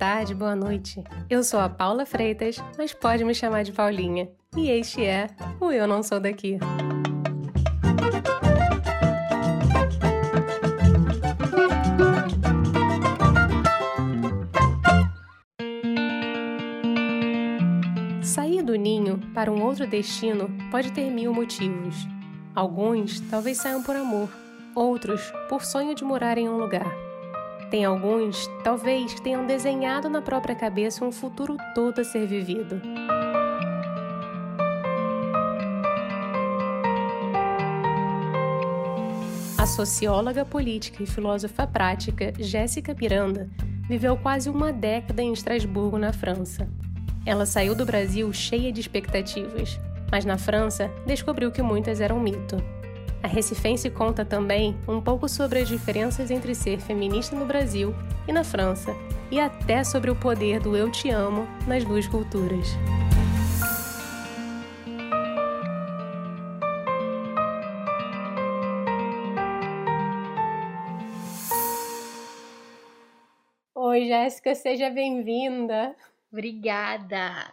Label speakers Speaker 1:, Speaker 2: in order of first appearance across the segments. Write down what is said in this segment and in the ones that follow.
Speaker 1: tarde, boa noite. Eu sou a Paula Freitas, mas pode me chamar de Paulinha. E este é o Eu Não Sou Daqui. Sair do ninho para um outro destino pode ter mil motivos. Alguns talvez saiam por amor, outros por sonho de morar em um lugar. Tem alguns, talvez, tenham desenhado na própria cabeça um futuro todo a ser vivido. A socióloga política e filósofa prática Jéssica Miranda viveu quase uma década em Estrasburgo, na França. Ela saiu do Brasil cheia de expectativas, mas na França descobriu que muitas eram mito. A Recifense conta também um pouco sobre as diferenças entre ser feminista no Brasil e na França, e até sobre o poder do eu te amo nas duas culturas. Oi, Jéssica, seja bem-vinda.
Speaker 2: Obrigada.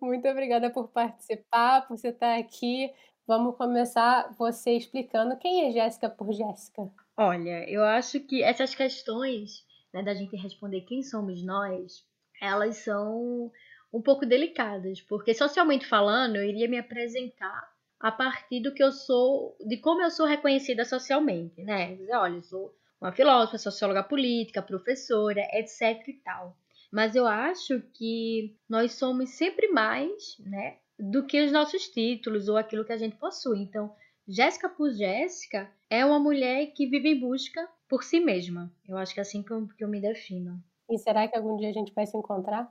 Speaker 1: Muito obrigada por participar, por você estar aqui. Vamos começar você explicando quem é Jéssica por Jéssica.
Speaker 2: Olha, eu acho que essas questões né, da gente responder quem somos nós, elas são um pouco delicadas, porque socialmente falando, eu iria me apresentar a partir do que eu sou, de como eu sou reconhecida socialmente, né? Dizer, olha, eu sou uma filósofa, socióloga política, professora, etc e tal. Mas eu acho que nós somos sempre mais, né, do que os nossos títulos ou aquilo que a gente possui. Então, Jéssica por Jéssica é uma mulher que vive em busca por si mesma. Eu acho que é assim que eu, que eu me defino.
Speaker 1: E será que algum dia a gente vai se encontrar?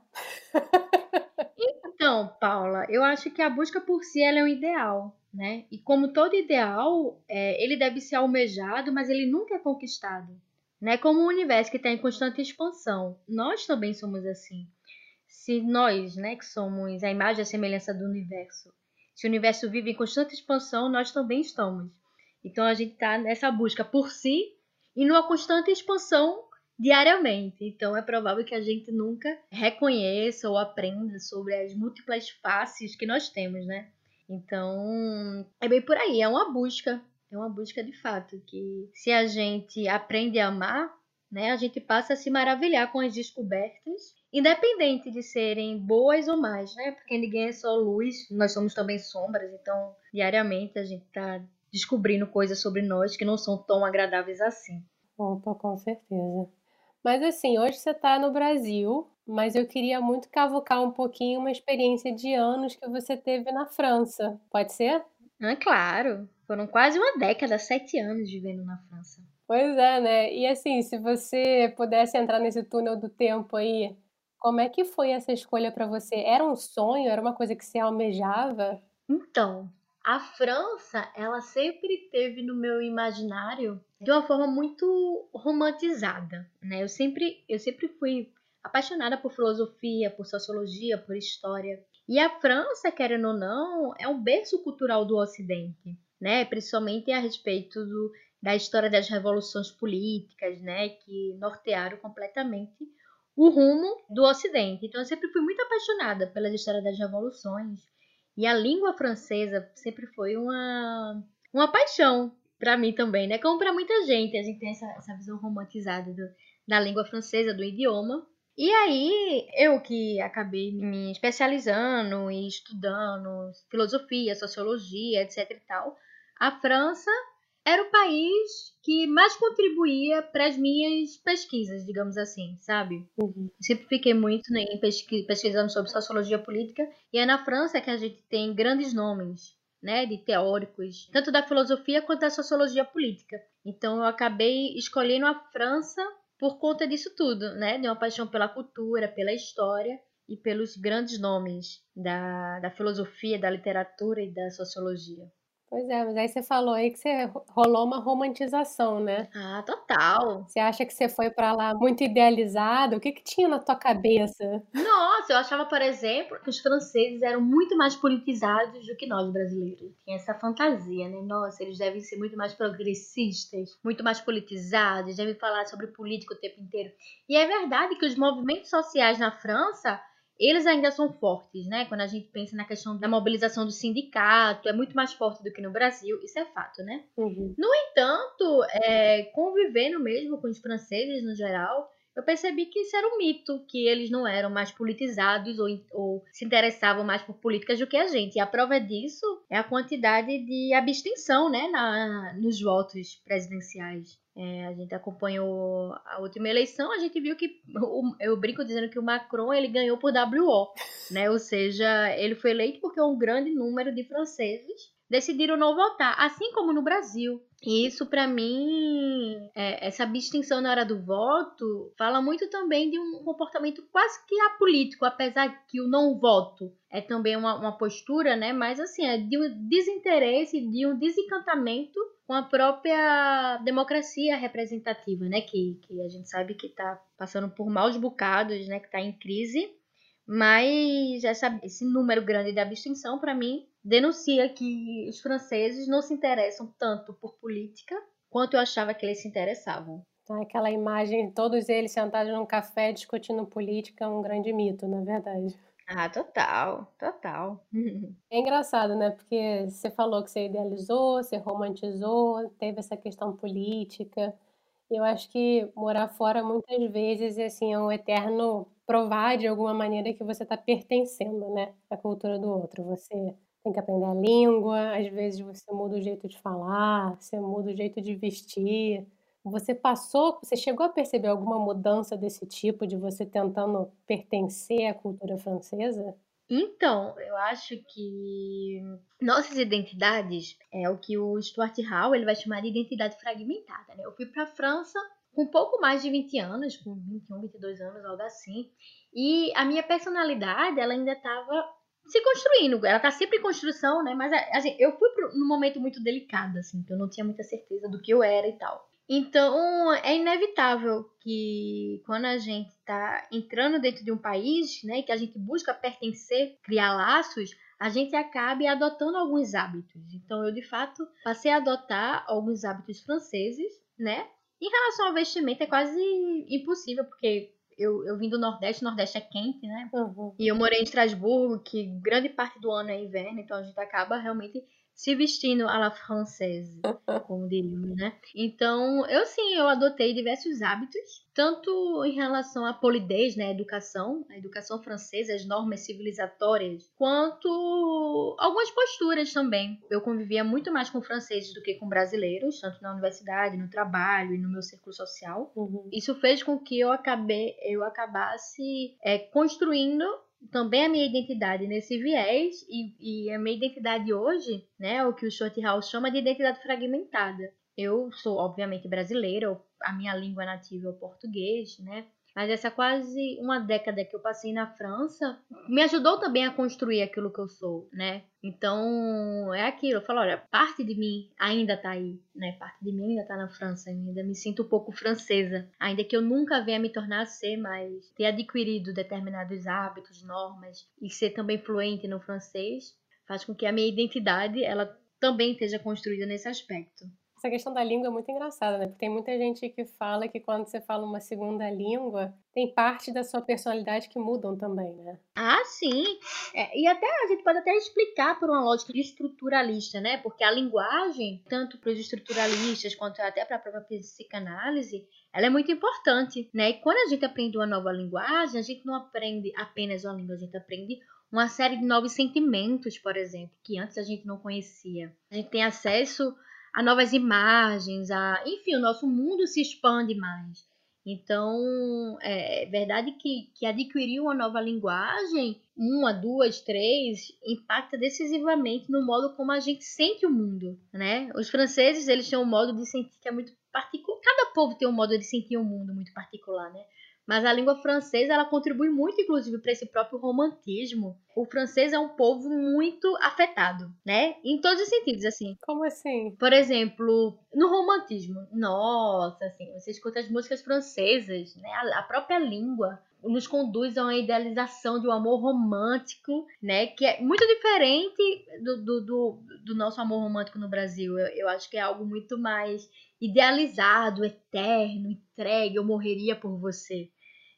Speaker 2: então, Paula, eu acho que a busca por si é um ideal, né? E como todo ideal, é, ele deve ser almejado, mas ele nunca é conquistado. Né? Como um universo que está em constante expansão, nós também somos assim se nós, né, que somos a imagem e a semelhança do universo, se o universo vive em constante expansão, nós também estamos. Então a gente está nessa busca por si e numa constante expansão diariamente. Então é provável que a gente nunca reconheça ou aprenda sobre as múltiplas faces que nós temos, né? Então é bem por aí, é uma busca, é uma busca de fato que se a gente aprende a amar, né, a gente passa a se maravilhar com as descobertas independente de serem boas ou más, né? Porque ninguém é só luz, nós somos também sombras, então diariamente a gente tá descobrindo coisas sobre nós que não são tão agradáveis assim.
Speaker 1: Opa, com certeza. Mas assim, hoje você está no Brasil, mas eu queria muito cavucar um pouquinho uma experiência de anos que você teve na França. Pode ser?
Speaker 2: Ah, claro. Foram quase uma década, sete anos vivendo na França.
Speaker 1: Pois é, né? E assim, se você pudesse entrar nesse túnel do tempo aí, como é que foi essa escolha para você? Era um sonho? Era uma coisa que você almejava?
Speaker 2: Então, a França, ela sempre teve no meu imaginário de uma forma muito romantizada, né? Eu sempre, eu sempre fui apaixonada por filosofia, por sociologia, por história. E a França, querendo ou não, é um berço cultural do Ocidente, né? Principalmente a respeito do, da história das revoluções políticas, né? Que nortearam completamente o rumo do Ocidente. Então eu sempre fui muito apaixonada pela história das revoluções e a língua francesa sempre foi uma uma paixão para mim também, né? Como para muita gente, a gente tem essa, essa visão romantizada do, da língua francesa, do idioma. E aí, eu que acabei me especializando e estudando filosofia, sociologia, etc e tal, a França era o país que mais contribuía para as minhas pesquisas, digamos assim, sabe? Uhum. Sempre fiquei muito né, pesquisando sobre sociologia política e é na França que a gente tem grandes nomes, né, de teóricos, tanto da filosofia quanto da sociologia política. Então eu acabei escolhendo a França por conta disso tudo, né, de uma paixão pela cultura, pela história e pelos grandes nomes da, da filosofia, da literatura e da sociologia.
Speaker 1: Pois é, mas aí você falou aí que você rolou uma romantização, né?
Speaker 2: Ah, total.
Speaker 1: Você acha que você foi para lá muito idealizado? O que que tinha na tua cabeça?
Speaker 2: Nossa, eu achava, por exemplo, que os franceses eram muito mais politizados do que nós brasileiros. Tinha essa fantasia, né? Nossa, eles devem ser muito mais progressistas, muito mais politizados, devem falar sobre política o tempo inteiro. E é verdade que os movimentos sociais na França eles ainda são fortes, né? Quando a gente pensa na questão da mobilização do sindicato, é muito mais forte do que no Brasil, isso é fato, né?
Speaker 1: Uhum.
Speaker 2: No entanto, é, convivendo mesmo com os franceses no geral, eu percebi que isso era um mito, que eles não eram mais politizados ou, ou, se interessavam mais por políticas do que a gente. E a prova disso é a quantidade de abstenção né, na, nos votos presidenciais. É, a gente acompanhou a última eleição, a gente viu que eu brinco dizendo que o Macron ele ganhou por WO, né? Ou seja, ele foi eleito porque um grande número de franceses decidiram não votar, assim como no Brasil. E isso, para mim, é, essa abstenção na hora do voto, fala muito também de um comportamento quase que apolítico, apesar que o não voto é também uma, uma postura, né? Mas assim, é de um desinteresse, de um desencantamento com a própria democracia representativa, né? Que, que a gente sabe que está passando por maus bocados, né? Que está em crise. Mas essa, esse número grande de abstenção, para mim, denuncia que os franceses não se interessam tanto por política quanto eu achava que eles se interessavam.
Speaker 1: Então, aquela imagem, todos eles sentados num café discutindo política, é um grande mito, na verdade.
Speaker 2: Ah, total, total.
Speaker 1: É engraçado, né? Porque você falou que você idealizou, você romantizou, teve essa questão política. Eu acho que morar fora muitas vezes assim, é um eterno provar de alguma maneira que você está pertencendo, né, à cultura do outro. Você tem que aprender a língua, às vezes você muda o jeito de falar, você muda o jeito de vestir. Você passou, você chegou a perceber alguma mudança desse tipo, de você tentando pertencer à cultura francesa?
Speaker 2: Então, eu acho que nossas identidades é o que o Stuart Hall ele vai chamar de identidade fragmentada. Né? Eu fui para a França com pouco mais de 20 anos, com 21, 22 anos, algo assim, e a minha personalidade ela ainda estava se construindo. Ela está sempre em construção, né? Mas assim, eu fui pro, num momento muito delicado, assim, que eu não tinha muita certeza do que eu era e tal. Então, é inevitável que quando a gente está entrando dentro de um país, né, que a gente busca pertencer, criar laços, a gente acabe adotando alguns hábitos. Então, eu de fato passei a adotar alguns hábitos franceses, né? Em relação ao vestimento, é quase impossível, porque eu, eu vim do Nordeste, o Nordeste é quente, né?
Speaker 1: Uhum.
Speaker 2: E eu morei em Estrasburgo, que grande parte do ano é inverno, então a gente acaba realmente se vestindo à la française, como diríamos, né? Então, eu sim, eu adotei diversos hábitos, tanto em relação à polidez, né, a educação, a educação francesa, as normas civilizatórias, quanto algumas posturas também. Eu convivia muito mais com franceses do que com brasileiros, tanto na universidade, no trabalho e no meu círculo social.
Speaker 1: Uhum.
Speaker 2: Isso fez com que eu acabei, eu acabasse é, construindo também a minha identidade nesse viés e, e a minha identidade hoje, né, o que o House chama de identidade fragmentada. Eu sou obviamente brasileira, a minha língua nativa é o português, né? Mas essa quase uma década que eu passei na França me ajudou também a construir aquilo que eu sou, né? Então, é aquilo. Eu falo, olha, parte de mim ainda tá aí, né? Parte de mim ainda tá na França, ainda me sinto um pouco francesa. Ainda que eu nunca venha me tornar ser, mas ter adquirido determinados hábitos, normas e ser também fluente no francês faz com que a minha identidade, ela também esteja construída nesse aspecto.
Speaker 1: Essa questão da língua é muito engraçada, né? Porque tem muita gente que fala que quando você fala uma segunda língua, tem parte da sua personalidade que mudam também, né?
Speaker 2: Ah, sim. É, e até a gente pode até explicar por uma lógica estruturalista, né? Porque a linguagem, tanto para os estruturalistas quanto até para a própria psicanálise, ela é muito importante, né? E quando a gente aprende uma nova linguagem, a gente não aprende apenas uma língua, a gente aprende uma série de novos sentimentos, por exemplo, que antes a gente não conhecia. A gente tem acesso a novas imagens, a, enfim, o nosso mundo se expande mais. Então, é verdade que, que adquirir uma nova linguagem, uma, duas, três, impacta decisivamente no modo como a gente sente o mundo, né? Os franceses, eles têm um modo de sentir que é muito particular. Cada povo tem um modo de sentir o mundo muito particular, né? Mas a língua francesa, ela contribui muito, inclusive, para esse próprio romantismo. O francês é um povo muito afetado, né? Em todos os sentidos, assim.
Speaker 1: Como assim?
Speaker 2: Por exemplo, no romantismo. Nossa, assim, você escuta as músicas francesas, né? A própria língua nos conduz a uma idealização de um amor romântico, né? Que é muito diferente do, do, do, do nosso amor romântico no Brasil. Eu, eu, acho que é algo muito mais idealizado, eterno, entregue, eu morreria por você.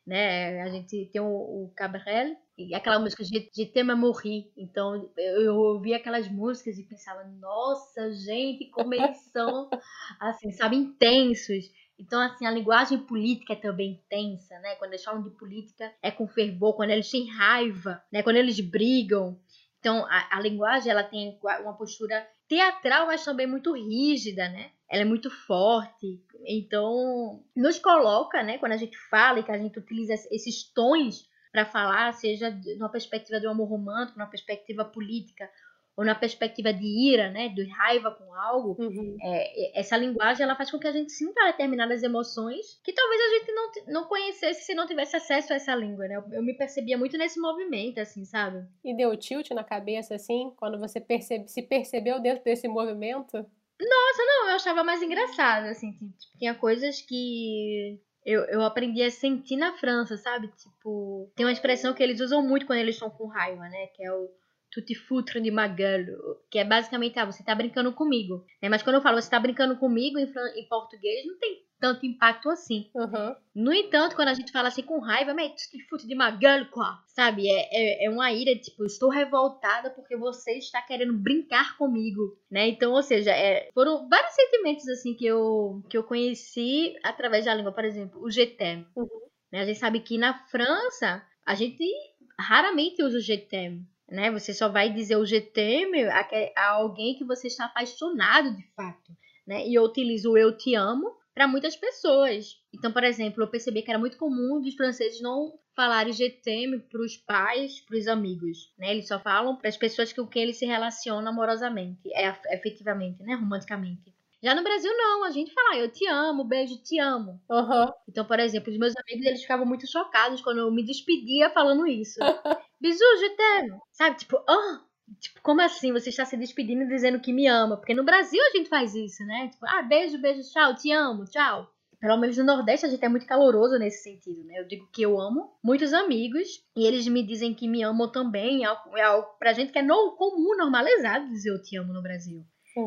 Speaker 2: Né? A gente tem o, o Cabrel, e aquela música de, de tema morri. Então eu, eu ouvia aquelas músicas e pensava, nossa, gente, como eles são, assim, sabe, intensos. Então, assim, a linguagem política é também intensa, né? Quando eles falam de política, é com fervor, quando eles têm raiva, né? Quando eles brigam. Então, a, a linguagem, ela tem uma postura teatral, mas também muito rígida, né? Ela é muito forte. Então, nos coloca, né? Quando a gente fala e que a gente utiliza esses tons para falar, seja numa perspectiva de um amor romântico, numa perspectiva política ou na perspectiva de ira, né, de raiva com algo, uhum. é, essa linguagem ela faz com que a gente sinta determinadas emoções que talvez a gente não, não conhecesse se não tivesse acesso a essa língua, né? Eu, eu me percebia muito nesse movimento, assim, sabe?
Speaker 1: E deu tilt na cabeça, assim, quando você percebe, se percebeu dentro desse movimento?
Speaker 2: Nossa, não, eu achava mais engraçado, assim, tipo, tinha coisas que eu, eu aprendi a sentir na França, sabe? Tipo, tem uma expressão que eles usam muito quando eles estão com raiva, né? Que é o tutti futre de magalo, que é basicamente, ah, você tá brincando comigo. Né? Mas quando eu falo você tá brincando comigo em, em português, não tem tanto impacto assim.
Speaker 1: Uhum.
Speaker 2: No entanto, quando a gente fala assim com raiva, futre de magalo, quá, sabe? É, é, é uma ira, tipo, estou revoltada porque você está querendo brincar comigo, né? Então, ou seja, é, foram vários sentimentos, assim, que eu, que eu conheci através da língua. Por exemplo, o GTM. Uhum. Né? A gente sabe que na França, a gente raramente usa o GTM né? Você só vai dizer o GTM a, a alguém que você está apaixonado de fato, né? E eu utilizo o eu te amo para muitas pessoas. Então, por exemplo, eu percebi que era muito comum dos franceses não falarem GTM para os pais, para os amigos, né? Eles só falam para as pessoas com quem eles se relacionam amorosamente, é, efetivamente, né? Romanticamente. Já no Brasil, não. A gente fala, eu te amo, beijo, te amo.
Speaker 1: Uhum.
Speaker 2: Então, por exemplo, os meus amigos, eles ficavam muito chocados quando eu me despedia falando isso. Bisu, je t'aime. Sabe, tipo, ah, tipo, como assim? Você está se despedindo e dizendo que me ama? Porque no Brasil a gente faz isso, né? Tipo, ah, beijo, beijo, tchau, te amo, tchau. Pelo menos no Nordeste a gente é muito caloroso nesse sentido, né? Eu digo que eu amo muitos amigos e eles me dizem que me amam também. É algo, é algo pra gente que é no, comum, normalizado dizer eu te amo no Brasil.
Speaker 1: É.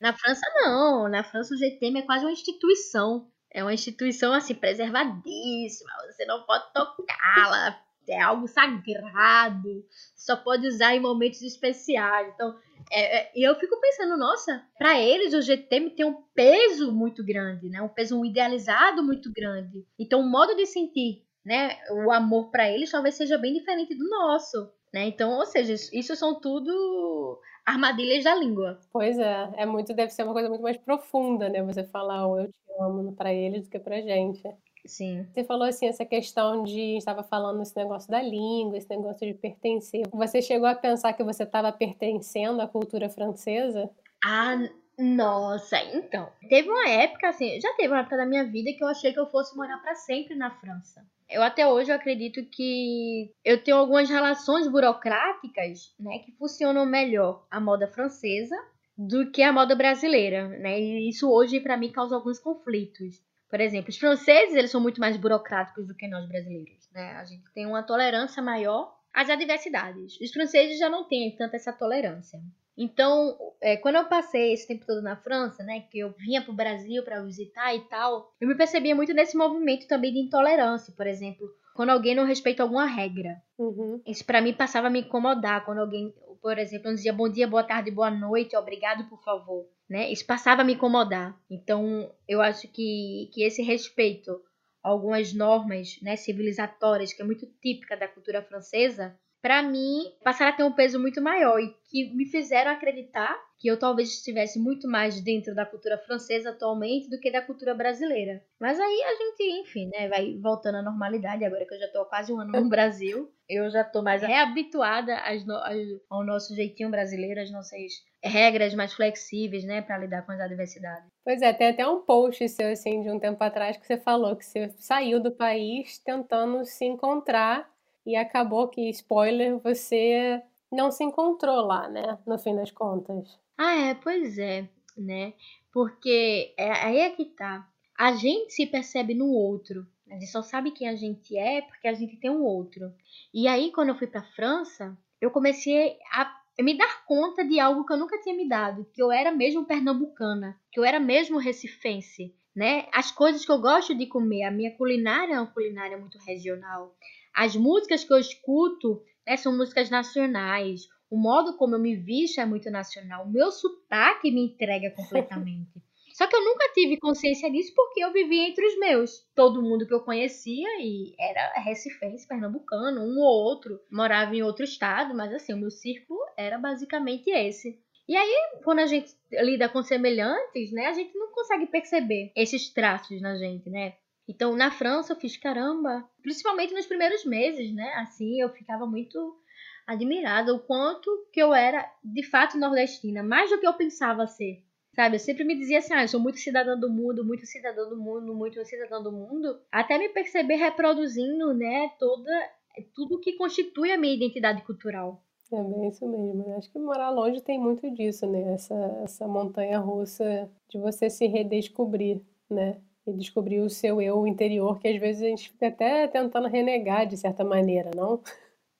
Speaker 2: Na França, não. Na França, o GTM é quase uma instituição. É uma instituição, assim, preservadíssima. Você não pode tocá-la é algo sagrado, só pode usar em momentos especiais. Então, é, é, eu fico pensando, nossa, para eles o GTM tem um peso muito grande, né? Um peso um idealizado muito grande. Então, o modo de sentir, né, o amor para eles talvez seja bem diferente do nosso, né? Então, ou seja, isso são tudo armadilhas da língua.
Speaker 1: Pois é, é muito deve ser uma coisa muito mais profunda, né? Você falar o eu te amo para eles do que pra gente.
Speaker 2: Sim.
Speaker 1: Você falou assim, essa questão de. estava falando esse negócio da língua, esse negócio de pertencer. Você chegou a pensar que você estava pertencendo à cultura francesa?
Speaker 2: Ah, nossa, então. Teve uma época, assim, já teve uma época da minha vida que eu achei que eu fosse morar para sempre na França. Eu até hoje eu acredito que eu tenho algumas relações burocráticas, né, que funcionam melhor a moda francesa do que a moda brasileira, né? E isso hoje para mim causa alguns conflitos. Por exemplo, os franceses eles são muito mais burocráticos do que nós brasileiros, né? A gente tem uma tolerância maior às adversidades. Os franceses já não têm tanta essa tolerância. Então, é, quando eu passei esse tempo todo na França, né, que eu vinha para o Brasil para visitar e tal, eu me percebia muito nesse movimento também de intolerância, por exemplo, quando alguém não respeita alguma regra.
Speaker 1: Uhum.
Speaker 2: Isso para mim passava a me incomodar quando alguém, por exemplo, não dizia bom dia, boa tarde, boa noite, obrigado, por favor né? Isso passava a me incomodar. Então, eu acho que, que esse respeito a algumas normas né, civilizatórias, que é muito típica da cultura francesa, para mim, passaram a ter um peso muito maior e que me fizeram acreditar que eu talvez estivesse muito mais dentro da cultura francesa atualmente do que da cultura brasileira. Mas aí a gente, enfim, né, vai voltando à normalidade agora que eu já tô há quase um ano no Brasil. Eu já tô mais reabituada no, ao nosso jeitinho brasileiro, às nossas regras mais flexíveis, né, para lidar com as adversidades.
Speaker 1: Pois é, tem até um post seu assim de um tempo atrás que você falou que você saiu do país tentando se encontrar e acabou que spoiler, você não se encontrou lá, né, no fim das contas.
Speaker 2: Ah, é, pois é, né? Porque é, aí é que tá. A gente se percebe no outro. A gente só sabe quem a gente é porque a gente tem um outro. E aí, quando eu fui para França, eu comecei a me dar conta de algo que eu nunca tinha me dado, que eu era mesmo pernambucana, que eu era mesmo recifense, né? As coisas que eu gosto de comer, a minha culinária é uma culinária muito regional. As músicas que eu escuto né, são músicas nacionais. O modo como eu me visto é muito nacional. O meu sotaque me entrega completamente. Só que eu nunca tive consciência disso porque eu vivia entre os meus. Todo mundo que eu conhecia e era recifense, pernambucano, um ou outro morava em outro estado, mas assim, o meu círculo era basicamente esse. E aí, quando a gente lida com semelhantes, né, a gente não consegue perceber esses traços na gente, né? Então, na França, eu fiz caramba, principalmente nos primeiros meses, né? Assim, eu ficava muito admirada o quanto que eu era de fato nordestina, mais do que eu pensava ser. Sabe, eu sempre me dizia assim, ah, eu sou muito cidadã do mundo, muito cidadã do mundo, muito cidadã do mundo, até me perceber reproduzindo, né, toda tudo que constitui a minha identidade cultural.
Speaker 1: É bem isso mesmo. Né? Acho que morar longe tem muito disso, né? Essa, essa montanha russa de você se redescobrir, né? E descobrir o seu eu interior, que às vezes a gente fica até tentando renegar de certa maneira, não?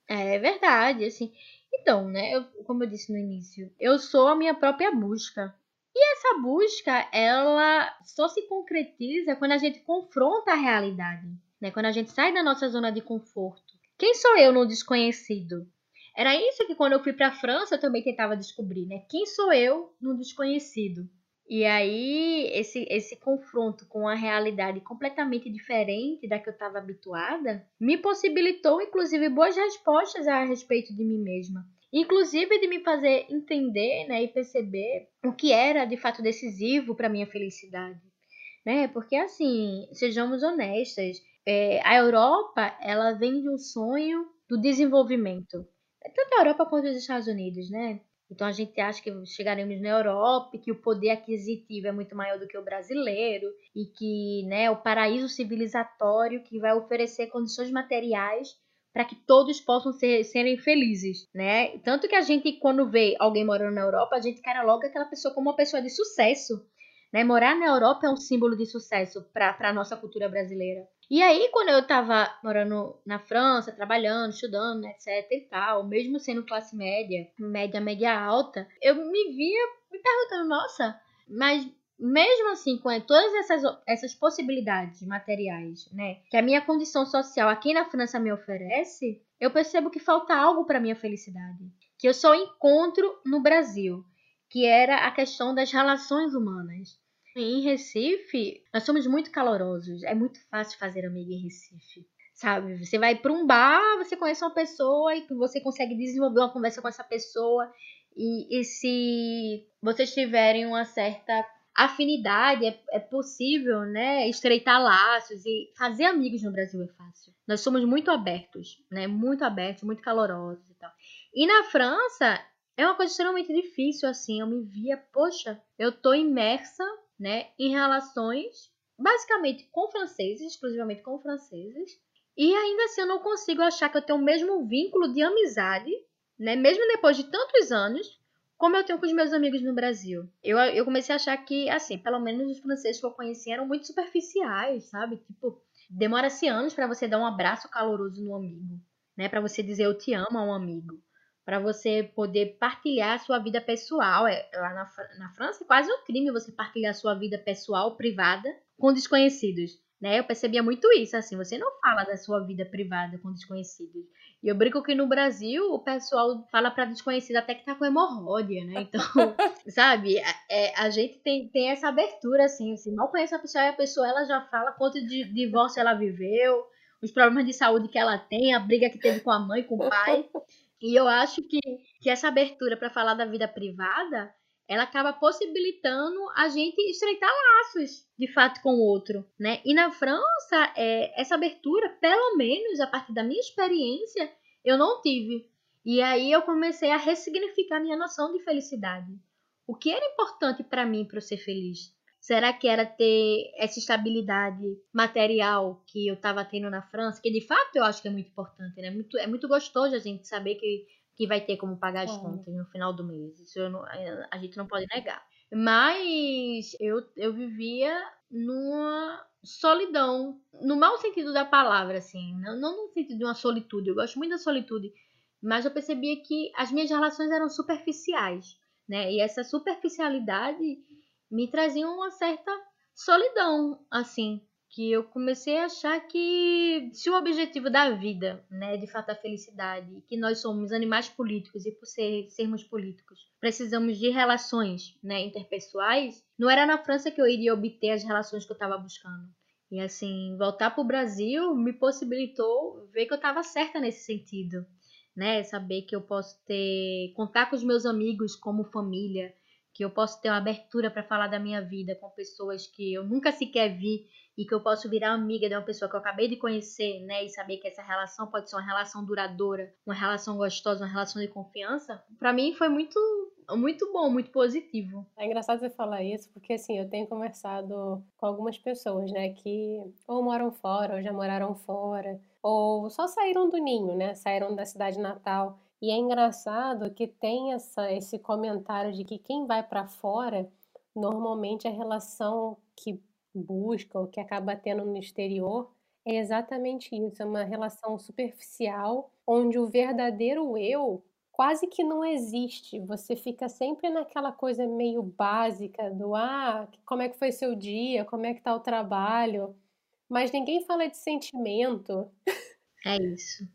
Speaker 2: É verdade, assim. Então, né, eu, como eu disse no início, eu sou a minha própria busca. E essa busca, ela só se concretiza quando a gente confronta a realidade, né? Quando a gente sai da nossa zona de conforto. Quem sou eu no desconhecido? Era isso que quando eu fui para a França eu também tentava descobrir, né? Quem sou eu no desconhecido? E aí esse esse confronto com a realidade completamente diferente da que eu estava habituada me possibilitou inclusive boas respostas a respeito de mim mesma inclusive de me fazer entender né, e perceber o que era de fato decisivo para minha felicidade. Né? Porque, assim, sejamos honestas, é, a Europa ela vem de um sonho do desenvolvimento. Tanto a Europa quanto os Estados Unidos, né? Então a gente acha que chegaremos na Europa que o poder aquisitivo é muito maior do que o brasileiro e que né, o paraíso civilizatório que vai oferecer condições materiais para que todos possam ser, serem felizes, né? Tanto que a gente, quando vê alguém morando na Europa, a gente cara logo aquela pessoa como uma pessoa de sucesso. Né? Morar na Europa é um símbolo de sucesso para a nossa cultura brasileira. E aí, quando eu estava morando na França, trabalhando, estudando, etc e tal, mesmo sendo classe média, média, média alta, eu me via me perguntando, nossa, mas mesmo assim, com todas essas, essas possibilidades materiais, né, que a minha condição social aqui na França me oferece, eu percebo que falta algo para minha felicidade, que eu só encontro no Brasil, que era a questão das relações humanas. Em Recife, nós somos muito calorosos, é muito fácil fazer amiga em Recife. Sabe, você vai para um bar, você conhece uma pessoa e você consegue desenvolver uma conversa com essa pessoa. E, e se vocês tiverem uma certa afinidade, é, é possível, né, estreitar laços e fazer amigos no Brasil é fácil. Nós somos muito abertos, né, muito abertos, muito calorosos e tal. E na França é uma coisa extremamente difícil, assim, eu me via, poxa, eu tô imersa, né, em relações basicamente com franceses, exclusivamente com franceses, e ainda assim eu não consigo achar que eu tenho o mesmo vínculo de amizade, né, mesmo depois de tantos anos, como eu tenho com os meus amigos no Brasil. Eu, eu comecei a achar que, assim, pelo menos os franceses que eu conheci eram muito superficiais, sabe? Tipo, demora-se anos para você dar um abraço caloroso no amigo, né? Para você dizer eu te amo a um amigo. Para você poder partilhar a sua vida pessoal. É, lá na, na França é quase um crime você partilhar a sua vida pessoal, privada, com desconhecidos. Né? Eu percebia muito isso, assim, você não fala da sua vida privada com desconhecidos. E eu brinco que no Brasil o pessoal fala para desconhecido até que tá com hemorroida, né? Então, sabe, é, a gente tem, tem essa abertura, assim, se mal conhece a pessoa e a pessoa ela já fala quanto de divórcio ela viveu, os problemas de saúde que ela tem, a briga que teve com a mãe, com o pai. E eu acho que, que essa abertura para falar da vida privada ela acaba possibilitando a gente estreitar laços de fato com o outro, né? E na França, é, essa abertura, pelo menos a partir da minha experiência, eu não tive. E aí eu comecei a ressignificar minha noção de felicidade. O que era importante para mim para eu ser feliz? Será que era ter essa estabilidade material que eu estava tendo na França? Que de fato eu acho que é muito importante, né? Muito, é muito gostoso a gente saber que, que vai ter como pagar as contas no final do mês. Isso não, a gente não pode negar. Mas eu, eu vivia numa solidão, no mau sentido da palavra, assim, não, não no sentido de uma solitude. Eu gosto muito da solitude, mas eu percebia que as minhas relações eram superficiais, né? E essa superficialidade me trazia uma certa solidão, assim, que eu comecei a achar que se o objetivo da vida, né, de fato a felicidade, que nós somos animais políticos e por ser, sermos políticos, precisamos de relações, né, interpessoais, não era na França que eu iria obter as relações que eu estava buscando. E assim, voltar para o Brasil me possibilitou ver que eu estava certa nesse sentido, né? Saber que eu posso ter contar com os meus amigos como família, que eu posso ter uma abertura para falar da minha vida com pessoas que eu nunca sequer vi e que eu posso virar amiga de uma pessoa que eu acabei de conhecer, né, e saber que essa relação pode ser uma relação duradoura, uma relação gostosa, uma relação de confiança, para mim foi muito muito bom, muito positivo.
Speaker 1: É engraçado você falar isso, porque assim, eu tenho conversado com algumas pessoas, né, que ou moram fora, ou já moraram fora, ou só saíram do ninho, né, saíram da cidade natal. E é engraçado que tem essa, esse comentário de que quem vai para fora, normalmente a relação que busca ou que acaba tendo no exterior é exatamente isso, é uma relação superficial, onde o verdadeiro eu quase que não existe. Você fica sempre naquela coisa meio básica do ah, como é que foi seu dia, como é que tá o trabalho, mas ninguém fala de sentimento.
Speaker 2: É isso.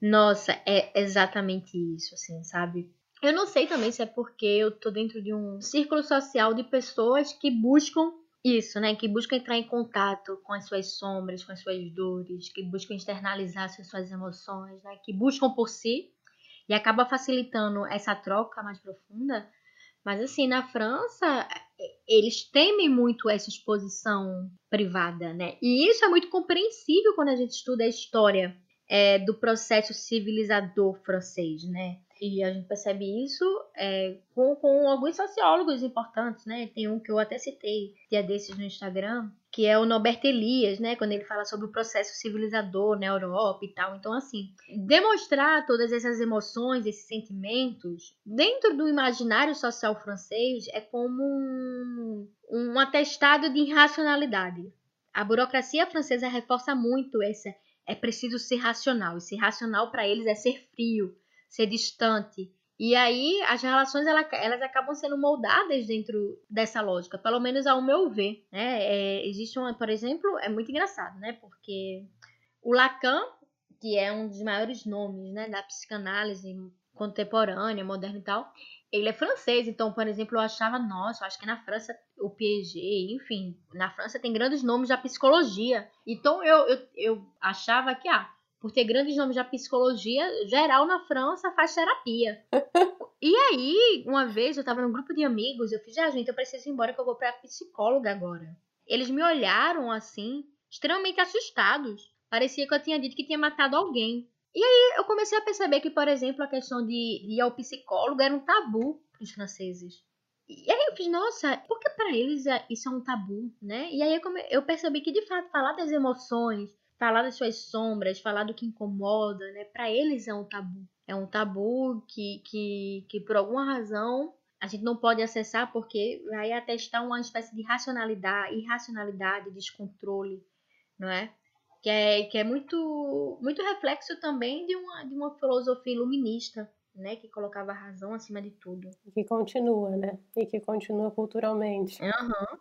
Speaker 2: Nossa, é exatamente isso, assim, sabe? Eu não sei também se é porque eu tô dentro de um círculo social de pessoas que buscam isso, né? Que buscam entrar em contato com as suas sombras, com as suas dores, que buscam externalizar as suas emoções, né? Que buscam por si e acaba facilitando essa troca mais profunda. Mas assim, na França, eles temem muito essa exposição privada, né? E isso é muito compreensível quando a gente estuda a história é, do processo civilizador francês, né? E a gente percebe isso é, com, com alguns sociólogos importantes, né? Tem um que eu até citei dia desses no Instagram, que é o Norbert Elias, né? Quando ele fala sobre o processo civilizador na Europa e tal. Então, assim, demonstrar todas essas emoções, esses sentimentos, dentro do imaginário social francês, é como um, um atestado de irracionalidade. A burocracia francesa reforça muito essa. É preciso ser racional. E ser racional para eles é ser frio, ser distante. E aí as relações elas, elas acabam sendo moldadas dentro dessa lógica, pelo menos ao meu ver. Né? É, existe uma, por exemplo, é muito engraçado, né? Porque o Lacan, que é um dos maiores nomes né, da psicanálise contemporânea, moderna e tal, ele é francês, então, por exemplo, eu achava, nossa, eu acho que na França o Piaget, enfim, na França tem grandes nomes da psicologia. Então eu, eu, eu achava que, ah, por ter grandes nomes da psicologia, geral na França faz terapia. e aí, uma vez eu tava num grupo de amigos, eu fiz, ah, gente, eu preciso ir embora que eu vou pra psicóloga agora. Eles me olharam assim, extremamente assustados. Parecia que eu tinha dito que tinha matado alguém. E aí eu comecei a perceber que, por exemplo, a questão de, ir ao psicólogo era um tabu para os franceses. E aí eu fiz, nossa, por que para eles é, isso é um tabu, né? E aí eu percebi que, de fato, falar das emoções, falar das suas sombras, falar do que incomoda, né? Para eles é um tabu. É um tabu que, que, que por alguma razão a gente não pode acessar porque vai atestar uma espécie de racionalidade, irracionalidade, descontrole, não é? Que é, que é muito, muito reflexo também de uma, de uma filosofia iluminista, né? Que colocava a razão acima de tudo.
Speaker 1: Que continua, né? E que continua culturalmente.
Speaker 2: Uhum.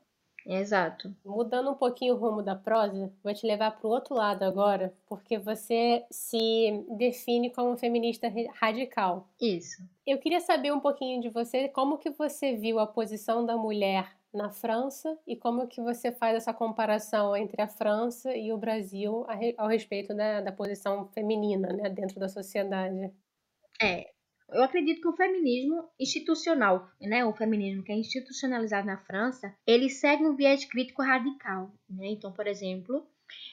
Speaker 2: Exato.
Speaker 1: Mudando um pouquinho o rumo da prosa, vou te levar para o outro lado agora, porque você se define como feminista radical.
Speaker 2: Isso.
Speaker 1: Eu queria saber um pouquinho de você, como que você viu a posição da mulher na França e como que você faz essa comparação entre a França e o Brasil ao respeito da, da posição feminina né, dentro da sociedade.
Speaker 2: É, eu acredito que o feminismo institucional, né, o feminismo que é institucionalizado na França, ele segue um viés crítico radical. Né? Então, por exemplo,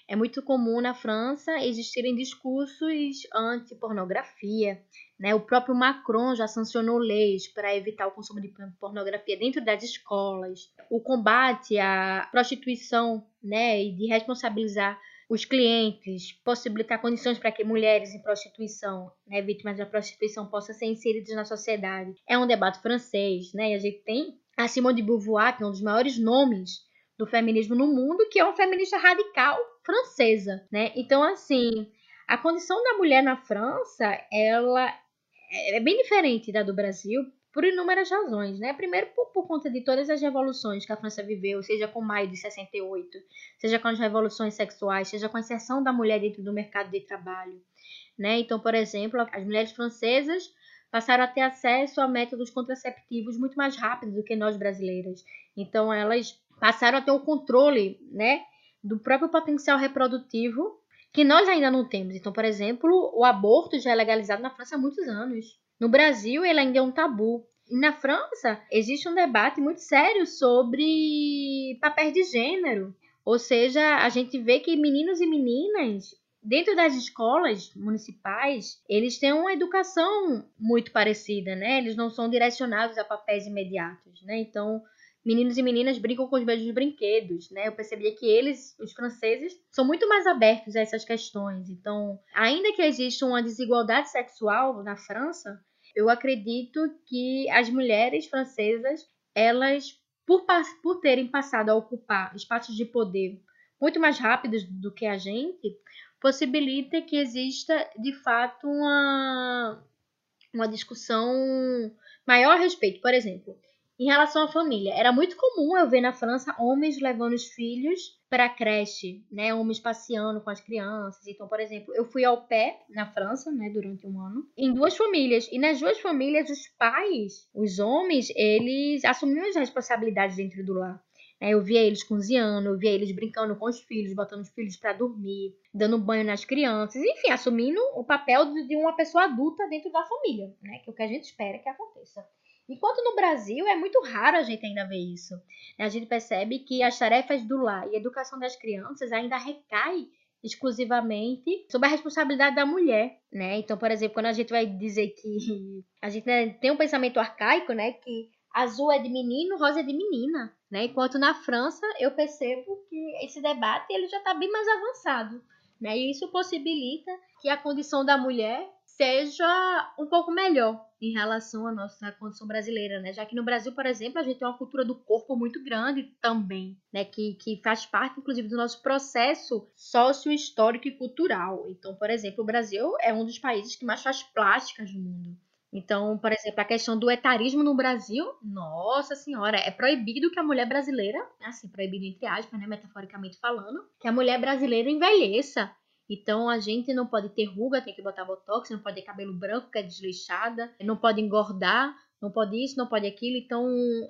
Speaker 2: é muito comum na França existirem discursos anti-pornografia, Né? O próprio Macron já sancionou leis para evitar o consumo de pornografia dentro das escolas. O combate à prostituição né? e de responsabilizar os clientes, possibilitar condições para que mulheres em prostituição, né, vítimas da prostituição, possam ser inseridas na sociedade. É um debate francês, né? E a gente tem a Simone de Beauvoir, que é um dos maiores nomes do feminismo no mundo, que é uma feminista radical francesa, né? Então, assim, a condição da mulher na França, ela é bem diferente da do Brasil por inúmeras razões, né? Primeiro, por, por, conta de todas as revoluções que a França viveu, seja com maio de 68, seja com as revoluções sexuais, seja com a inserção da mulher dentro do mercado de trabalho, né? Então, por exemplo, as mulheres francesas passaram a ter acesso a métodos contraceptivos muito mais rápido do que nós brasileiras. Então, elas passaram a ter o controle, né, do próprio potencial reprodutivo que nós ainda não temos. Então, por exemplo, o aborto já é legalizado na França há muitos anos. No Brasil, ele ainda é um tabu. E na França, existe um debate muito sério sobre papéis de gênero. Ou seja, a gente vê que meninos e meninas dentro das escolas municipais, eles têm uma educação muito parecida, né? Eles não são direcionados a papéis imediatos, né? Então, meninos e meninas brincam com os mesmos brinquedos, né? Eu percebia que eles, os franceses, são muito mais abertos a essas questões. Então, ainda que exista uma desigualdade sexual na França, eu acredito que as mulheres francesas, elas, por, por terem passado a ocupar espaços de poder muito mais rápidos do que a gente, possibilita que exista de fato uma, uma discussão maior a respeito. Por exemplo, em relação à família, era muito comum eu ver na França homens levando os filhos para a creche, né? Homens passeando com as crianças. Então, por exemplo, eu fui ao pé na França, né, durante um ano, em duas famílias. E nas duas famílias, os pais, os homens, eles assumiam as responsabilidades dentro do lar. Né? Eu via eles cozinhando, eu via eles brincando com os filhos, botando os filhos para dormir, dando banho nas crianças, enfim, assumindo o papel de uma pessoa adulta dentro da família, né? Que é o que a gente espera que aconteça. Enquanto no Brasil é muito raro a gente ainda ver isso. A gente percebe que as tarefas do lar e educação das crianças ainda recai exclusivamente sobre a responsabilidade da mulher, né? Então, por exemplo, quando a gente vai dizer que a gente tem um pensamento arcaico, né, que azul é de menino, rosa é de menina, né? Enquanto na França eu percebo que esse debate ele já está bem mais avançado, né? E isso possibilita que a condição da mulher seja um pouco melhor em relação à nossa condição brasileira, né? Já que no Brasil, por exemplo, a gente tem uma cultura do corpo muito grande também, né? Que, que faz parte, inclusive, do nosso processo sócio-histórico e cultural. Então, por exemplo, o Brasil é um dos países que mais faz plásticas no mundo. Então, por exemplo, a questão do etarismo no Brasil, nossa senhora, é proibido que a mulher brasileira, assim, proibido entre aspas, né, metaforicamente falando, que a mulher brasileira envelheça. Então a gente não pode ter ruga, tem que botar botox, não pode ter cabelo branco, que é desleixada, não pode engordar, não pode isso, não pode aquilo. Então,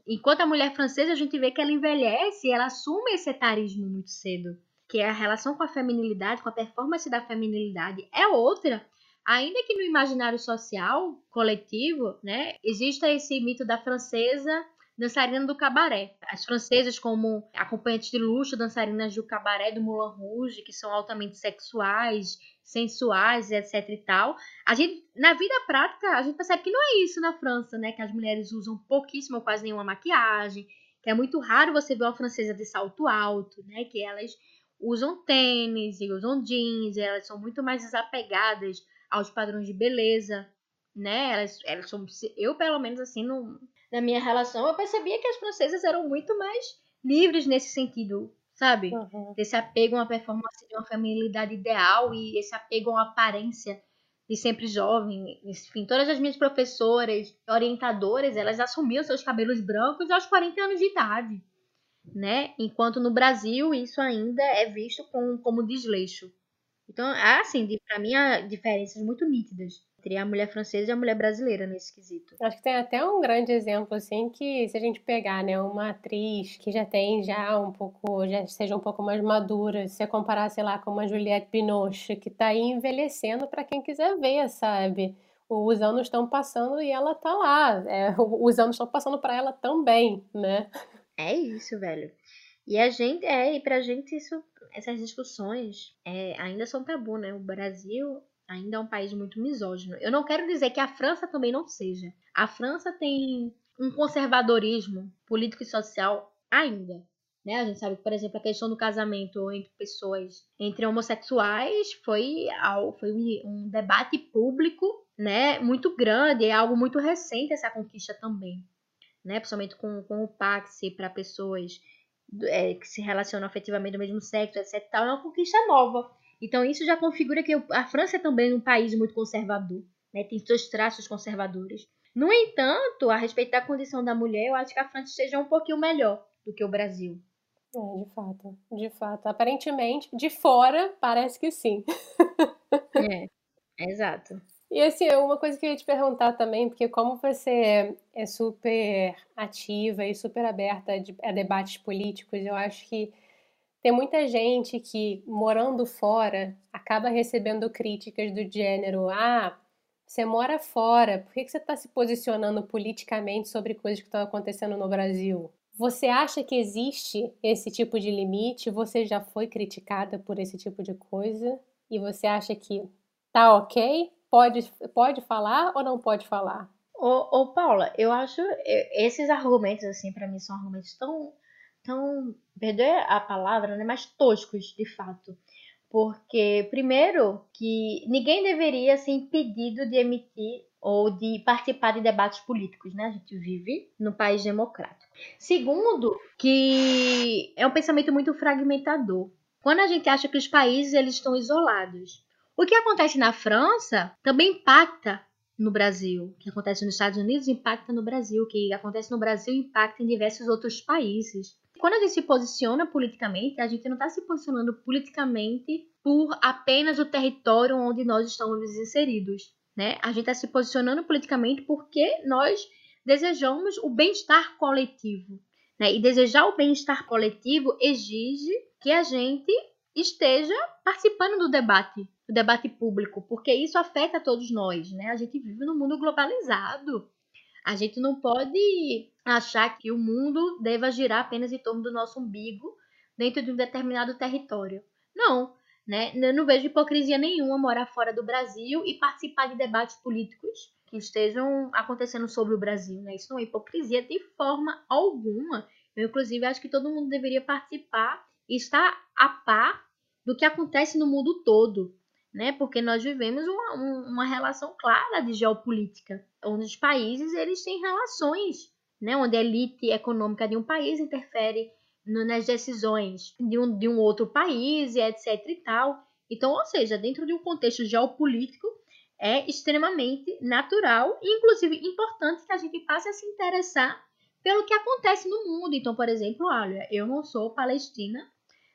Speaker 2: enquanto a mulher francesa, a gente vê que ela envelhece, ela assume esse etarismo muito cedo, que é a relação com a feminilidade, com a performance da feminilidade é outra. Ainda que no imaginário social coletivo, né, exista esse mito da francesa dançarina do cabaré. As francesas, como acompanhantes de luxo, dançarinas do cabaré do Moulin Rouge, que são altamente sexuais, sensuais, etc e tal. A gente, na vida prática, a gente percebe que não é isso na França, né? Que as mulheres usam pouquíssimo ou quase nenhuma maquiagem, que é muito raro você ver uma francesa de salto alto, né? Que elas usam tênis e usam jeans, elas são muito mais desapegadas aos padrões de beleza, né? Elas, elas são, eu pelo menos assim, não na minha relação, eu percebia que as francesas eram muito mais livres nesse sentido, sabe? Uhum. Desse apego a uma performance de uma feminilidade ideal e esse apego a uma aparência de sempre jovem. Enfim, todas as minhas professoras, orientadoras, elas assumiam seus cabelos brancos aos 40 anos de idade, né? Enquanto no Brasil isso ainda é visto com, como desleixo. Então, assim, para mim, há diferenças muito nítidas entre a mulher francesa e a mulher brasileira nesse quesito.
Speaker 1: Acho que tem até um grande exemplo, assim, que se a gente pegar, né, uma atriz que já tem já um pouco, já seja um pouco mais madura, se você comparar, sei lá, com uma Juliette Binoche, que tá aí envelhecendo para quem quiser ver, sabe? Os anos estão passando e ela tá lá. É, os anos estão passando para ela também, né?
Speaker 2: É isso, velho. E a gente, é, e pra gente isso, essas discussões é, ainda são tabu, né? O Brasil Ainda é um país muito misógino. Eu não quero dizer que a França também não seja. A França tem um conservadorismo político e social ainda. Né? A gente sabe por exemplo, a questão do casamento entre pessoas, entre homossexuais, foi, foi um debate público né, muito grande, é algo muito recente essa conquista também. Né? Principalmente com, com o Pax para pessoas é, que se relacionam afetivamente do mesmo sexo, etc. é uma conquista nova. Então isso já configura que a França é também um país muito conservador, né? tem seus traços conservadores. No entanto, a respeito da condição da mulher, eu acho que a França esteja um pouquinho melhor do que o Brasil.
Speaker 1: É, de fato, de fato. Aparentemente, de fora, parece que sim.
Speaker 2: é, exato.
Speaker 1: E assim, uma coisa que eu ia te perguntar também, porque como você é super ativa e super aberta a debates políticos, eu acho que tem muita gente que, morando fora, acaba recebendo críticas do gênero: ah, você mora fora, por que você está se posicionando politicamente sobre coisas que estão acontecendo no Brasil? Você acha que existe esse tipo de limite? Você já foi criticada por esse tipo de coisa? E você acha que tá ok? Pode, pode falar ou não pode falar?
Speaker 2: Ô, ô Paula, eu acho esses argumentos, assim, para mim são argumentos tão, tão, perdoe a palavra, né, mas toscos, de fato. Porque, primeiro, que ninguém deveria ser impedido de emitir ou de participar de debates políticos, né? A gente vive no país democrático. Segundo, que é um pensamento muito fragmentador. Quando a gente acha que os países eles estão isolados, o que acontece na França também impacta no Brasil. O que acontece nos Estados Unidos impacta no Brasil. O que acontece no Brasil impacta em diversos outros países. Quando a gente se posiciona politicamente, a gente não está se posicionando politicamente por apenas o território onde nós estamos inseridos. Né? A gente está se posicionando politicamente porque nós desejamos o bem-estar coletivo. Né? E desejar o bem-estar coletivo exige que a gente esteja participando do debate, do debate público, porque isso afeta todos nós. Né? A gente vive num mundo globalizado. A gente não pode achar que o mundo deva girar apenas em torno do nosso umbigo dentro de um determinado território. Não, né? Eu não vejo hipocrisia nenhuma morar fora do Brasil e participar de debates políticos que estejam acontecendo sobre o Brasil. Né? Isso não é hipocrisia de forma alguma. Eu, inclusive, acho que todo mundo deveria participar e estar a par do que acontece no mundo todo. Né? Porque nós vivemos uma, uma relação clara de geopolítica, onde os países eles têm relações, né? onde a elite econômica de um país interfere nas decisões de um, de um outro país etc e tal. Então, ou seja, dentro de um contexto geopolítico, é extremamente natural e, inclusive, importante que a gente passe a se interessar pelo que acontece no mundo. Então, por exemplo, olha, eu não sou palestina,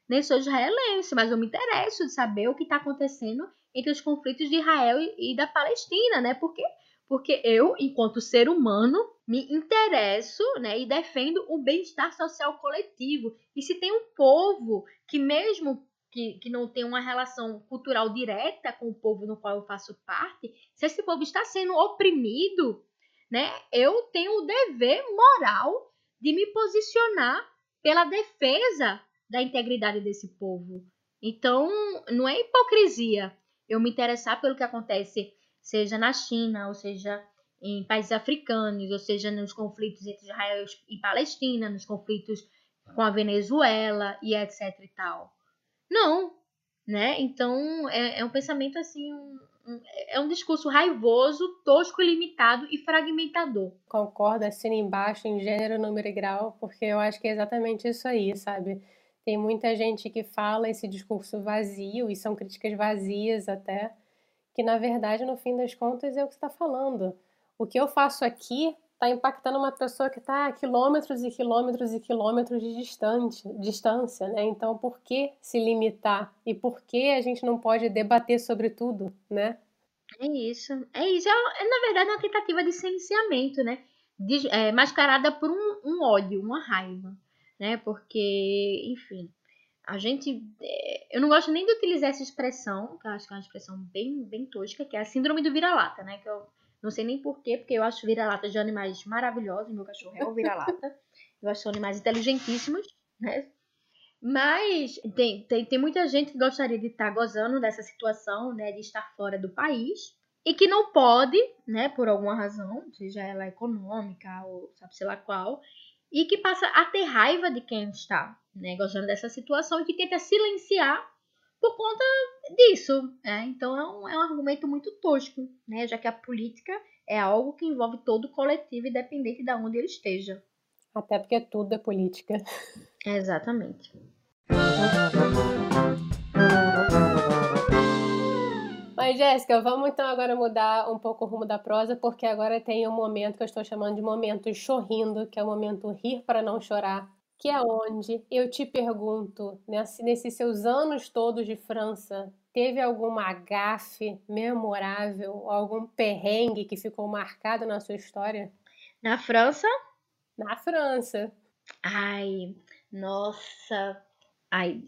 Speaker 2: nem sou israelense, mas eu me interesso de saber o que está acontecendo entre os conflitos de Israel e, e da Palestina, né? Porque porque eu, enquanto ser humano, me interesso né, e defendo o bem-estar social coletivo. E se tem um povo que, mesmo que, que não tem uma relação cultural direta com o povo no qual eu faço parte, se esse povo está sendo oprimido, né, eu tenho o dever moral de me posicionar pela defesa da integridade desse povo. Então, não é hipocrisia eu me interessar pelo que acontece seja na China, ou seja em países africanos, ou seja nos conflitos entre Israel e Palestina, nos conflitos com a Venezuela e etc e tal. Não, né? Então é, é um pensamento assim, um, um, é um discurso raivoso, tosco, limitado e fragmentador.
Speaker 1: Concordo, assina embaixo em gênero, número e grau, porque eu acho que é exatamente isso aí, sabe? Tem muita gente que fala esse discurso vazio, e são críticas vazias até, que na verdade, no fim das contas, é o que está falando. O que eu faço aqui está impactando uma pessoa que está a quilômetros e quilômetros e quilômetros de distante, distância, né? Então, por que se limitar? E por que a gente não pode debater sobre tudo, né?
Speaker 2: É isso. É isso. É, é na verdade, uma tentativa de silenciamento, né? De, é, mascarada por um, um ódio, uma raiva, né? Porque, enfim, a gente. É, eu não gosto nem de utilizar essa expressão, que eu acho que é uma expressão bem, bem tosca, que é a síndrome do vira-lata, né? Que eu não sei nem porquê, porque eu acho vira-lata de animais maravilhosos. Meu cachorro é o vira-lata. eu acho animais inteligentíssimos, né? Mas tem, tem, tem muita gente que gostaria de estar tá gozando dessa situação, né? De estar fora do país. E que não pode, né? Por alguma razão, seja ela econômica ou sabe sei lá qual. E que passa a ter raiva de quem está né, gozando dessa situação e que tenta silenciar por conta disso. Né? Então é um, é um argumento muito tosco, né? Já que a política é algo que envolve todo o coletivo, independente de onde ele esteja.
Speaker 1: Até porque tudo é política.
Speaker 2: Exatamente.
Speaker 1: Mas, Jéssica, vamos então agora mudar um pouco o rumo da prosa, porque agora tem um momento que eu estou chamando de momento chorrindo, que é o momento rir para não chorar, que é onde eu te pergunto, nesse, nesses seus anos todos de França, teve alguma gafe memorável, algum perrengue que ficou marcado na sua história?
Speaker 2: Na França?
Speaker 1: Na França.
Speaker 2: Ai, nossa. Ai,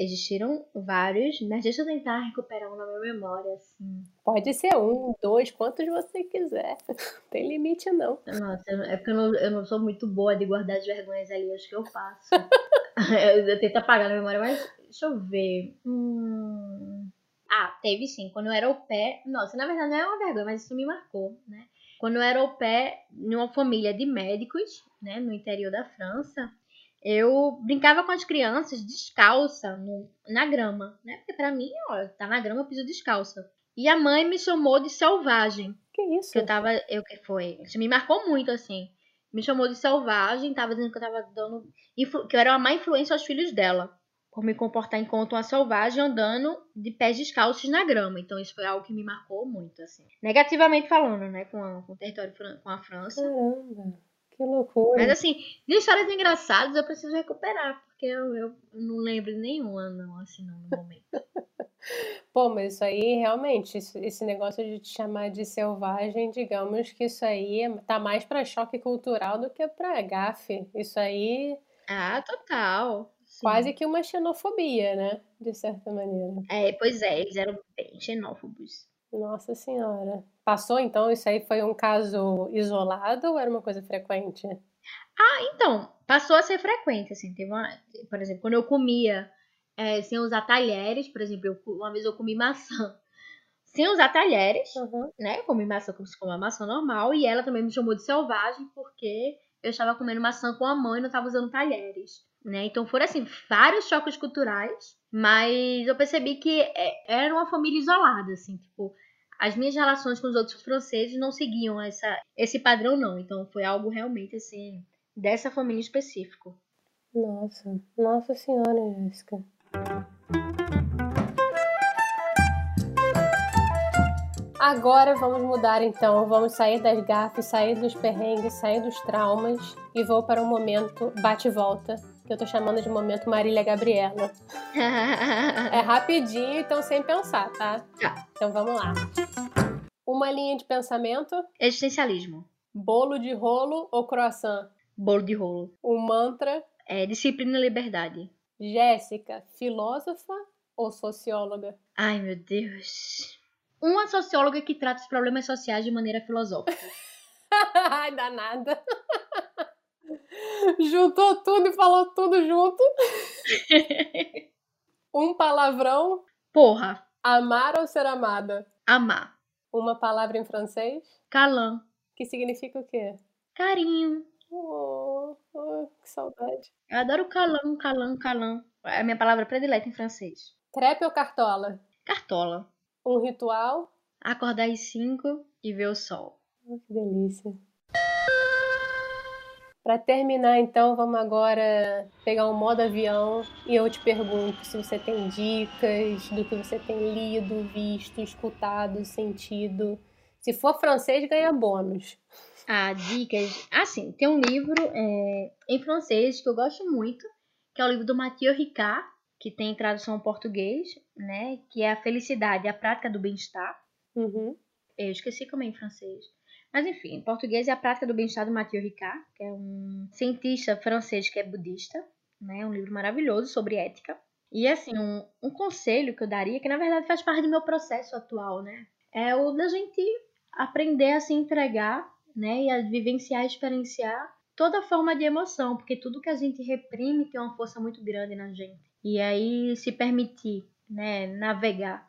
Speaker 2: existiram vários, mas deixa eu tentar recuperar um na minha memória, assim.
Speaker 1: Pode ser um, dois, quantos você quiser. Tem limite, não.
Speaker 2: Nossa, é porque eu não, eu não sou muito boa de guardar as vergonhas ali, acho que eu faço. eu tento apagar na memória, mas deixa eu ver. Hum... Ah, teve sim. Quando eu era o pé. Nossa, na verdade não é uma vergonha, mas isso me marcou, né? Quando eu era o pé em uma família de médicos, né, no interior da França, eu brincava com as crianças descalça no, na grama, né? Porque pra mim, ó, tá na grama, eu piso descalça. E a mãe me chamou de selvagem.
Speaker 1: Que isso?
Speaker 2: Que eu tava, eu que foi, isso me marcou muito assim. Me chamou de selvagem, tava dizendo que eu tava dando que eu era uma má influência aos filhos dela, por me comportar enquanto uma selvagem andando de pés descalços na grama. Então isso foi algo que me marcou muito assim. Negativamente falando, né, com, a, com o território com a França.
Speaker 1: Caramba. Que loucura.
Speaker 2: Mas assim, de histórias engraçadas eu preciso recuperar, porque eu, eu não lembro nenhuma, não, assim, não, no momento.
Speaker 1: Pô, mas isso aí realmente, esse negócio de te chamar de selvagem, digamos que isso aí tá mais para choque cultural do que para gafe. Isso aí.
Speaker 2: Ah, total.
Speaker 1: Sim. Quase que uma xenofobia, né? De certa maneira.
Speaker 2: É, pois é, eles eram bem xenófobos.
Speaker 1: Nossa Senhora. Passou então? Isso aí foi um caso isolado ou era uma coisa frequente?
Speaker 2: Ah, então, passou a ser frequente, assim. Teve uma, por exemplo, quando eu comia é, sem usar talheres, por exemplo, eu, uma vez eu comi maçã sem usar talheres, uhum. né? Eu comi maçã como se fosse uma maçã normal, e ela também me chamou de selvagem porque eu estava comendo maçã com a mãe e não estava usando talheres, né? Então foram assim, vários choques culturais, mas eu percebi que é, era uma família isolada, assim, tipo, as minhas relações com os outros franceses não seguiam essa, esse padrão, não. Então foi algo realmente assim, dessa família específico.
Speaker 1: Nossa, nossa senhora, Jéssica. Agora vamos mudar então, vamos sair das gafes, sair dos perrengues, sair dos traumas e vou para um momento bate-volta, que eu tô chamando de momento Marília Gabriela. é rapidinho, então sem pensar, tá?
Speaker 2: Tá.
Speaker 1: Então vamos lá. Uma linha de pensamento.
Speaker 2: Existencialismo.
Speaker 1: Bolo de rolo ou croissant?
Speaker 2: Bolo de rolo.
Speaker 1: Um mantra.
Speaker 2: É disciplina e liberdade.
Speaker 1: Jéssica, filósofa ou socióloga?
Speaker 2: Ai, meu Deus. Uma socióloga que trata os problemas sociais de maneira filosófica.
Speaker 1: Ai, danada. Juntou tudo e falou tudo junto. um palavrão.
Speaker 2: Porra.
Speaker 1: Amar ou ser amada?
Speaker 2: Amar.
Speaker 1: Uma palavra em francês?
Speaker 2: Calan.
Speaker 1: Que significa o quê?
Speaker 2: Carinho.
Speaker 1: Oh, oh, que saudade.
Speaker 2: Eu adoro calan, calan, calan. É a minha palavra predileta em francês.
Speaker 1: Crepe ou cartola?
Speaker 2: Cartola.
Speaker 1: Um ritual?
Speaker 2: Acordar às 5 e ver o sol.
Speaker 1: Oh, que delícia. Para terminar, então, vamos agora pegar um modo avião e eu te pergunto se você tem dicas do que você tem lido, visto, escutado, sentido. Se for francês, ganha bônus.
Speaker 2: Ah, dicas. Assim, tem um livro é, em francês que eu gosto muito, que é o livro do Mathieu Ricard, que tem tradução em português, né? Que é A Felicidade, a Prática do Bem-Estar.
Speaker 1: Uhum.
Speaker 2: Eu esqueci como é em francês. Mas enfim, em português é A Prática do Bem-Estar do Mathieu Ricard, que é um cientista francês que é budista, né? Um livro maravilhoso sobre ética. E assim, um, um conselho que eu daria, que na verdade faz parte do meu processo atual, né? É o da gente aprender a se entregar, né? E a vivenciar, experienciar toda forma de emoção, porque tudo que a gente reprime tem uma força muito grande na gente. E aí se permitir, né, navegar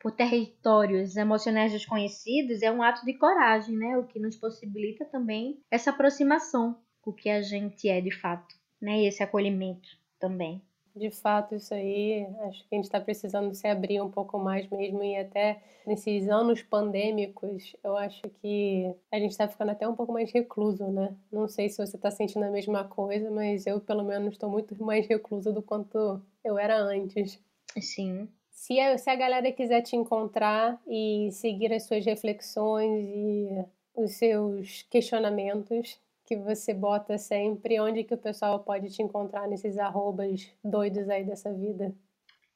Speaker 2: por territórios emocionais desconhecidos é um ato de coragem, né? O que nos possibilita também essa aproximação com o que a gente é de fato, né? E esse acolhimento também.
Speaker 1: De fato, isso aí, acho que a gente está precisando se abrir um pouco mais mesmo e até nesses anos pandêmicos, eu acho que a gente está ficando até um pouco mais recluso, né? Não sei se você está sentindo a mesma coisa, mas eu, pelo menos, estou muito mais reclusa do quanto eu era antes.
Speaker 2: Sim.
Speaker 1: Se a, se a galera quiser te encontrar e seguir as suas reflexões e os seus questionamentos, que você bota sempre, onde que o pessoal pode te encontrar nesses arrobas doidos aí dessa vida?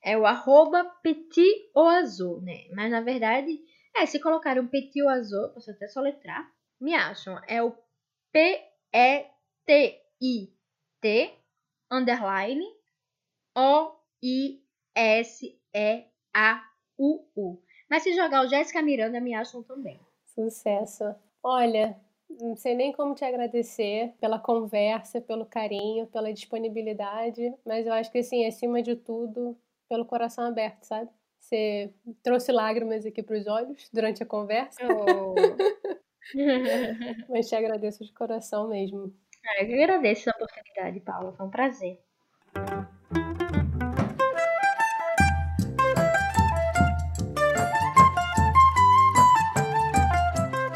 Speaker 2: É o arroba petit ou azul, né? Mas na verdade, é, se colocar um petit ou azul, posso até soletrar, me acham. É o P-E-T-I-T underline O-I-S-E-A-U-U. Mas se jogar o Jéssica Miranda, me acham também.
Speaker 1: Sucesso. Olha, não sei nem como te agradecer pela conversa, pelo carinho, pela disponibilidade, mas eu acho que, assim, acima de tudo, pelo coração aberto, sabe? Você trouxe lágrimas aqui para os olhos durante a conversa. Oh. mas te agradeço de coração mesmo.
Speaker 2: Ah, eu agradeço a oportunidade, Paula. Foi um prazer.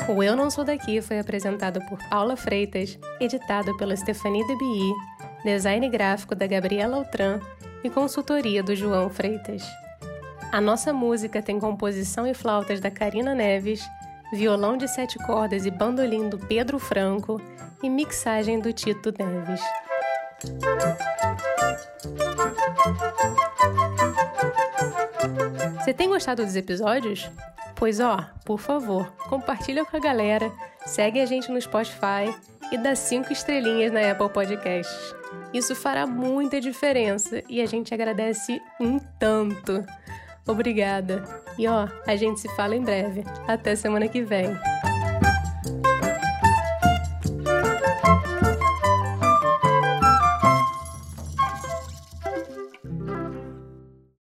Speaker 1: O Eu Não Sou Daqui foi apresentado por Paula Freitas, editado pela Stephanie Debi, design gráfico da Gabriela Altran e consultoria do João Freitas. A nossa música tem composição e flautas da Karina Neves, violão de sete cordas e bandolim do Pedro Franco e mixagem do Tito Neves. Você tem gostado dos episódios? Pois ó, por favor, compartilha com a galera, segue a gente no Spotify e dá cinco estrelinhas na Apple Podcasts. Isso fará muita diferença e a gente agradece um tanto. Obrigada. E ó, a gente se fala em breve. Até semana que vem.